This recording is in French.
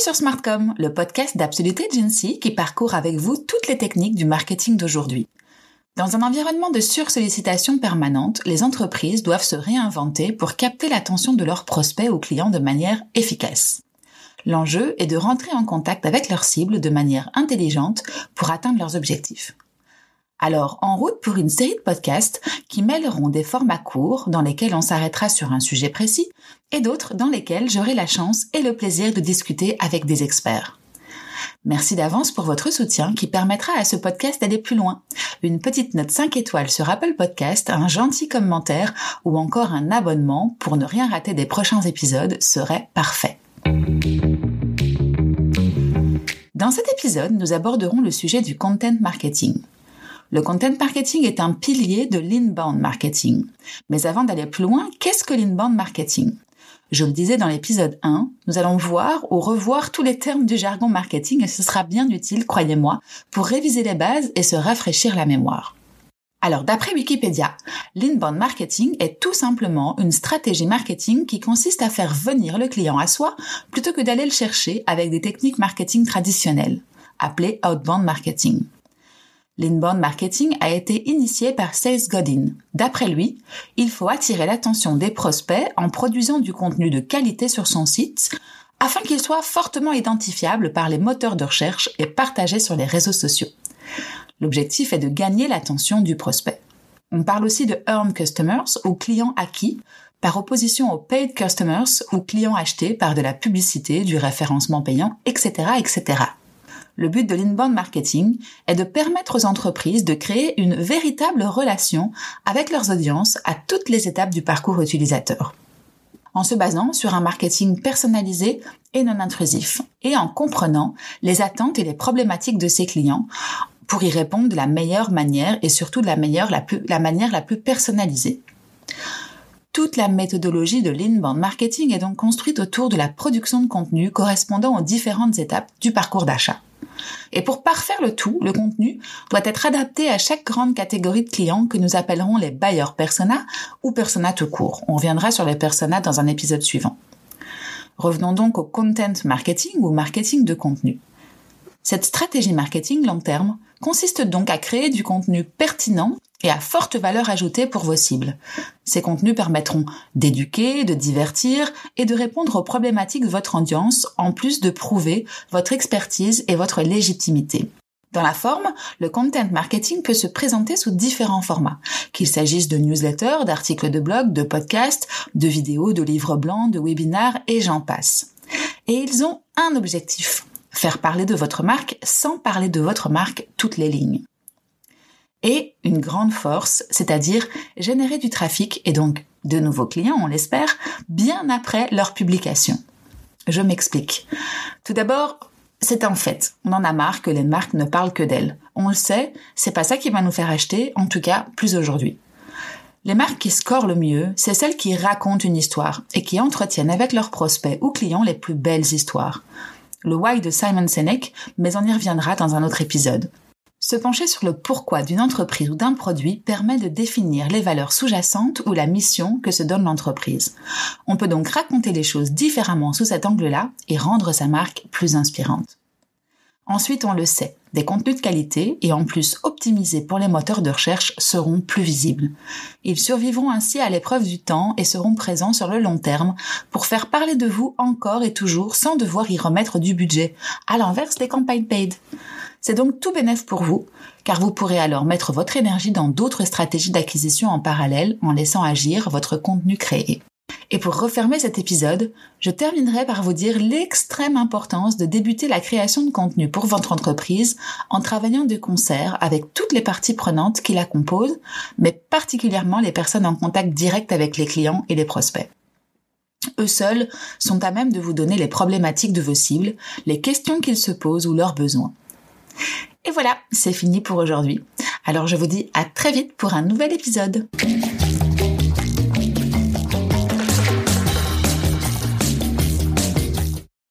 sur Smartcom, le podcast d'Absoluté Agency qui parcourt avec vous toutes les techniques du marketing d'aujourd'hui. Dans un environnement de sursollicitation permanente, les entreprises doivent se réinventer pour capter l'attention de leurs prospects ou clients de manière efficace. L'enjeu est de rentrer en contact avec leurs cibles de manière intelligente pour atteindre leurs objectifs. Alors, en route pour une série de podcasts qui mêleront des formats courts dans lesquels on s'arrêtera sur un sujet précis et d'autres dans lesquels j'aurai la chance et le plaisir de discuter avec des experts. Merci d'avance pour votre soutien qui permettra à ce podcast d'aller plus loin. Une petite note 5 étoiles sur Apple Podcast, un gentil commentaire ou encore un abonnement pour ne rien rater des prochains épisodes serait parfait. Dans cet épisode, nous aborderons le sujet du content marketing. Le content marketing est un pilier de l'inbound marketing. Mais avant d'aller plus loin, qu'est-ce que l'inbound marketing? Je le disais dans l'épisode 1, nous allons voir ou revoir tous les termes du jargon marketing et ce sera bien utile, croyez-moi, pour réviser les bases et se rafraîchir la mémoire. Alors, d'après Wikipédia, l'inbound marketing est tout simplement une stratégie marketing qui consiste à faire venir le client à soi plutôt que d'aller le chercher avec des techniques marketing traditionnelles, appelées outbound marketing. L'inbound marketing a été initié par Sales Godin. D'après lui, il faut attirer l'attention des prospects en produisant du contenu de qualité sur son site afin qu'il soit fortement identifiable par les moteurs de recherche et partagé sur les réseaux sociaux. L'objectif est de gagner l'attention du prospect. On parle aussi de earned customers ou clients acquis par opposition aux paid customers ou clients achetés par de la publicité, du référencement payant, etc., etc. Le but de l'inbound marketing est de permettre aux entreprises de créer une véritable relation avec leurs audiences à toutes les étapes du parcours utilisateur. En se basant sur un marketing personnalisé et non intrusif, et en comprenant les attentes et les problématiques de ses clients pour y répondre de la meilleure manière et surtout de la manière la plus personnalisée. Toute la méthodologie de l'inbound marketing est donc construite autour de la production de contenu correspondant aux différentes étapes du parcours d'achat. Et pour parfaire le tout, le contenu doit être adapté à chaque grande catégorie de clients que nous appellerons les buyers persona ou persona tout court. On reviendra sur les personas dans un épisode suivant. Revenons donc au content marketing ou marketing de contenu. Cette stratégie marketing long terme consiste donc à créer du contenu pertinent et à forte valeur ajoutée pour vos cibles. Ces contenus permettront d'éduquer, de divertir et de répondre aux problématiques de votre audience en plus de prouver votre expertise et votre légitimité. Dans la forme, le content marketing peut se présenter sous différents formats, qu'il s'agisse de newsletters, d'articles de blog, de podcasts, de vidéos, de livres blancs, de webinars et j'en passe. Et ils ont un objectif, faire parler de votre marque sans parler de votre marque toutes les lignes et une grande force, c'est-à-dire générer du trafic et donc de nouveaux clients, on l'espère, bien après leur publication. Je m'explique. Tout d'abord, c'est un fait. On en a marre que les marques ne parlent que d'elles. On le sait, c'est pas ça qui va nous faire acheter, en tout cas plus aujourd'hui. Les marques qui scorent le mieux, c'est celles qui racontent une histoire et qui entretiennent avec leurs prospects ou clients les plus belles histoires. Le why de Simon Sinek, mais on y reviendra dans un autre épisode. Se pencher sur le pourquoi d'une entreprise ou d'un produit permet de définir les valeurs sous-jacentes ou la mission que se donne l'entreprise. On peut donc raconter les choses différemment sous cet angle-là et rendre sa marque plus inspirante. Ensuite, on le sait, des contenus de qualité et en plus optimisés pour les moteurs de recherche seront plus visibles. Ils survivront ainsi à l'épreuve du temps et seront présents sur le long terme pour faire parler de vous encore et toujours sans devoir y remettre du budget, à l'inverse des campagnes paid. C'est donc tout bénéf pour vous, car vous pourrez alors mettre votre énergie dans d'autres stratégies d'acquisition en parallèle en laissant agir votre contenu créé. Et pour refermer cet épisode, je terminerai par vous dire l'extrême importance de débuter la création de contenu pour votre entreprise en travaillant de concert avec toutes les parties prenantes qui la composent, mais particulièrement les personnes en contact direct avec les clients et les prospects. Eux seuls sont à même de vous donner les problématiques de vos cibles, les questions qu'ils se posent ou leurs besoins. Et voilà, c'est fini pour aujourd'hui. Alors je vous dis à très vite pour un nouvel épisode.